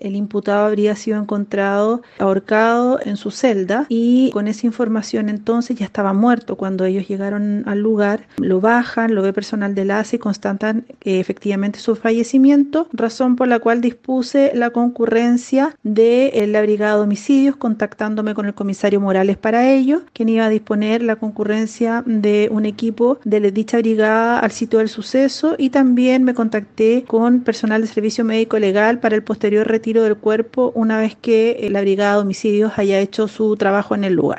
el imputado habría sido encontrado ahorcado en su celda y con esa información entonces ya estaba muerto. Cuando ellos llegaron al lugar, lo bajan, lo ve personal del ASE y constatan que efectivamente su fallecimiento, razón por la cual dispuse la concurrencia de la Brigada de Homicidios contactándome con el comisario Morales para ello, quien iba a disponer la concurrencia de un equipo de dicha brigada al sitio del suceso. Y también me contacté con personal de servicio médico legal para el posterior retiro del cuerpo una vez que la Brigada de Homicidios haya hecho su trabajo en el lugar.